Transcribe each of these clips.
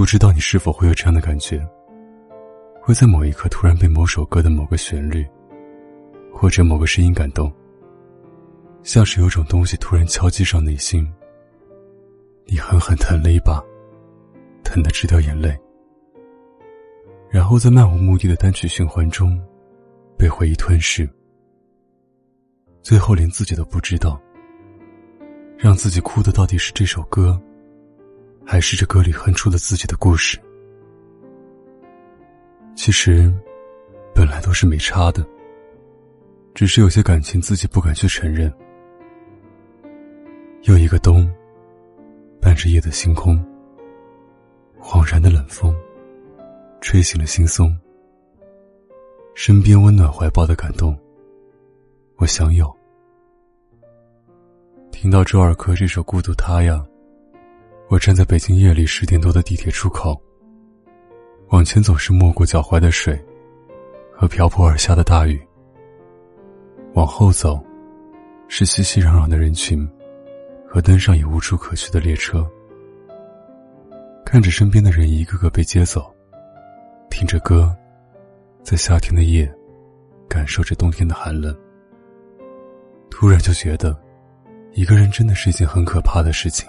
不知道你是否会有这样的感觉？会在某一刻突然被某首歌的某个旋律，或者某个声音感动，像是有种东西突然敲击上内心，你狠狠疼了一把，疼得直掉眼泪，然后在漫无目的的单曲循环中，被回忆吞噬，最后连自己都不知道，让自己哭的到底是这首歌。还是这歌里哼出了自己的故事。其实，本来都是没差的，只是有些感情自己不敢去承认。又一个冬，伴着夜的星空，恍然的冷风，吹醒了惺忪。身边温暖怀抱的感动，我想有。听到周尔珂这首《孤独他》呀。我站在北京夜里十点多的地铁出口，往前走是没过脚踝的水，和瓢泼而下的大雨。往后走，是熙熙攘攘的人群，和登上已无处可去的列车。看着身边的人一个个被接走，听着歌，在夏天的夜，感受着冬天的寒冷。突然就觉得，一个人真的是一件很可怕的事情。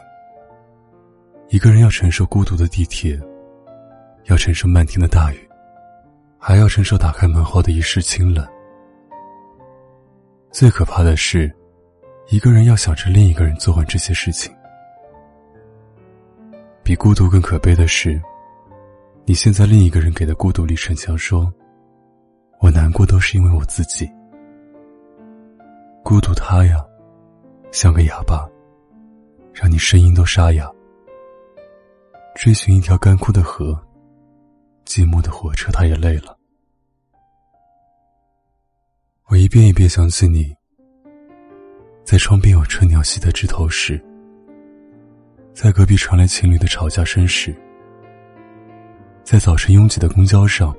一个人要承受孤独的地铁，要承受漫天的大雨，还要承受打开门后的一世清冷。最可怕的是，一个人要想着另一个人做完这些事情。比孤独更可悲的是，你现在另一个人给的孤独里逞强说：“我难过都是因为我自己。”孤独他呀，像个哑巴，让你声音都沙哑。追寻一条干枯的河，寂寞的火车，他也累了。我一遍一遍想起你，在窗边有春鸟栖的枝头时，在隔壁传来情侣的吵架声时，在早晨拥挤的公交上，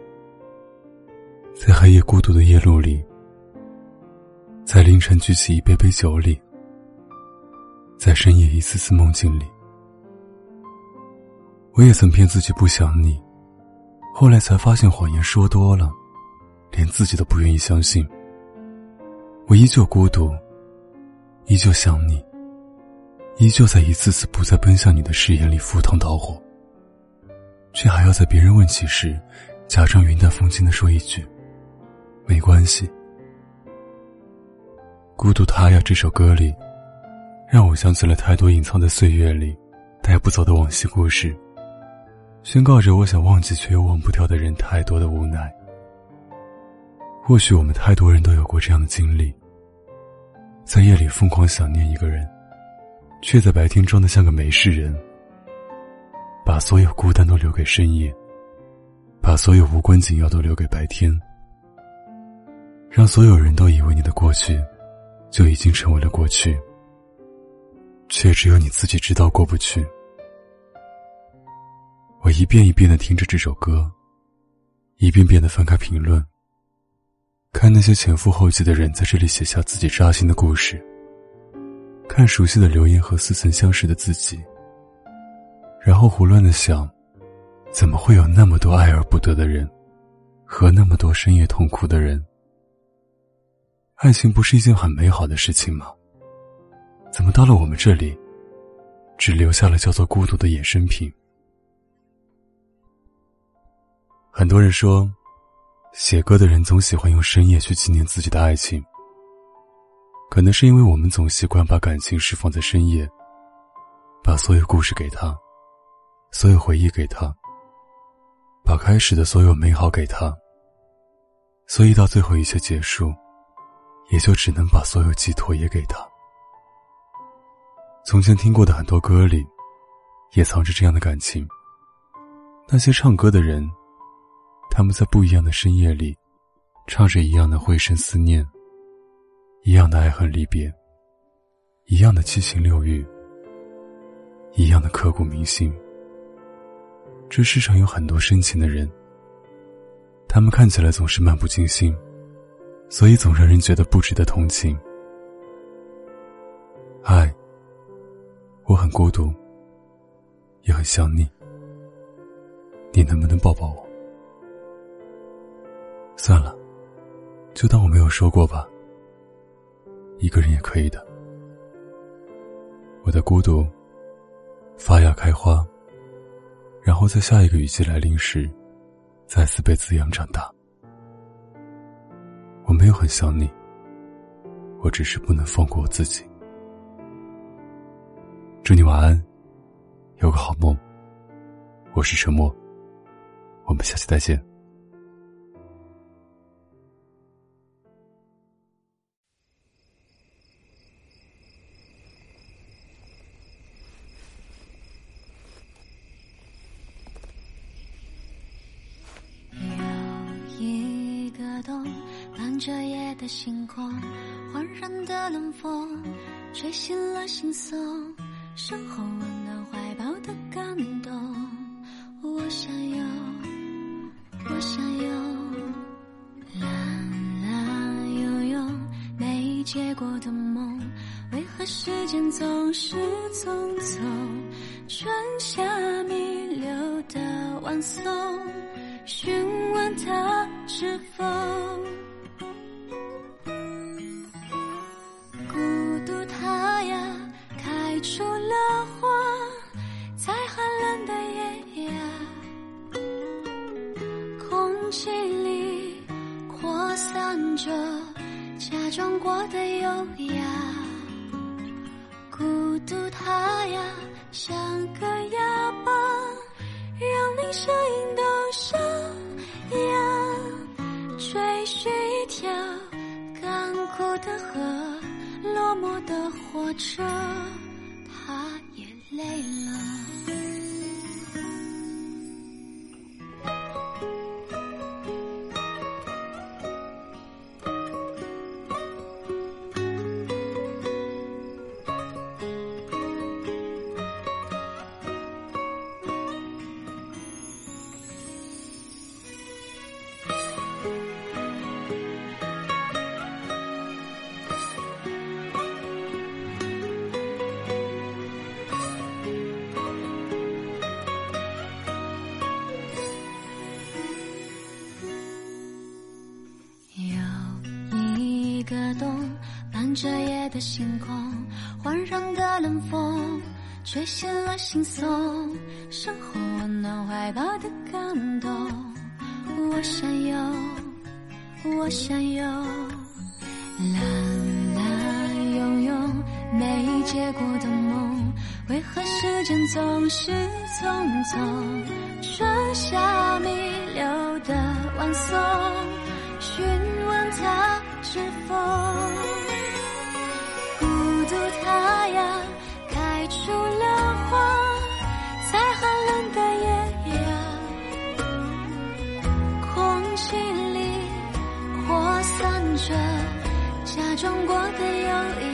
在黑夜孤独的夜路里，在凌晨举起一杯杯酒里，在深夜一次次梦境里。我也曾骗自己不想你，后来才发现谎言说多了，连自己都不愿意相信。我依旧孤独，依旧想你，依旧在一次次不再奔向你的誓言里赴汤蹈火，却还要在别人问起时，假装云淡风轻的说一句：“没关系。”孤独他呀，这首歌里，让我想起了太多隐藏在岁月里，带不走的往昔故事。宣告着我想忘记却又忘不掉的人太多的无奈。或许我们太多人都有过这样的经历，在夜里疯狂想念一个人，却在白天装的像个没事人，把所有孤单都留给深夜，把所有无关紧要都留给白天，让所有人都以为你的过去就已经成为了过去，却只有你自己知道过不去。我一遍一遍的听着这首歌，一遍遍的翻开评论，看那些前赴后继的人在这里写下自己扎心的故事，看熟悉的留言和似曾相识的自己，然后胡乱的想，怎么会有那么多爱而不得的人，和那么多深夜痛哭的人？爱情不是一件很美好的事情吗？怎么到了我们这里，只留下了叫做孤独的衍生品？很多人说，写歌的人总喜欢用深夜去纪念自己的爱情。可能是因为我们总习惯把感情释放在深夜，把所有故事给他，所有回忆给他，把开始的所有美好给他。所以到最后一切结束，也就只能把所有寄托也给他。从前听过的很多歌里，也藏着这样的感情。那些唱歌的人。他们在不一样的深夜里，唱着一样的回声思念，一样的爱恨离别，一样的七情六欲，一样的刻骨铭心。这世上有很多深情的人，他们看起来总是漫不经心，所以总让人觉得不值得同情。嗨，我很孤独，也很想你。你能不能抱抱我？算了，就当我没有说过吧。一个人也可以的。我的孤独发芽开花，然后在下一个雨季来临时，再次被滋养长大。我没有很想你，我只是不能放过我自己。祝你晚安，有个好梦。我是沉默，我们下期再见。的星空，环绕的冷风，吹醒了心松，身后温暖怀抱的感动。我想有，我想有，蓝蓝悠悠没结果的梦，为何时间总是匆匆？春夏弥留的晚松，询问他是否像个哑巴，让你声音都沙哑。追寻一条干枯的河，落寞的火车，它也累了。这夜的星空，环绕的冷风，吹醒了心松，身后温暖怀抱的感动。我想有，我想有，蓝蓝悠悠没结果的梦，为何时间总是匆匆？春夏弥留的晚松。询问他是否中国的友谊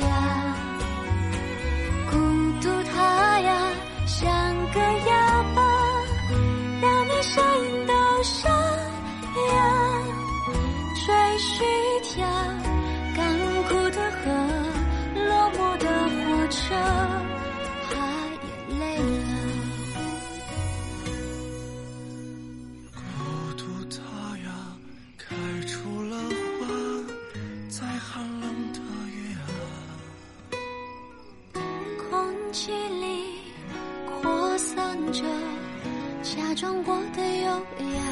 装过的优雅，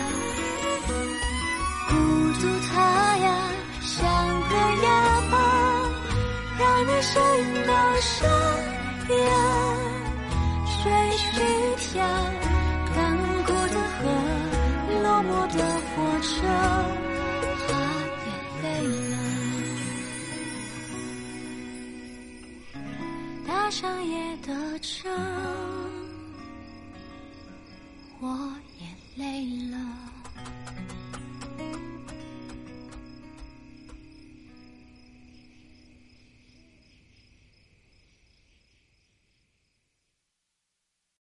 孤独它呀像个哑巴，让你身到沙哑。谁去下干枯的河？落寞的火车，怕眼泪了，搭上夜的车。我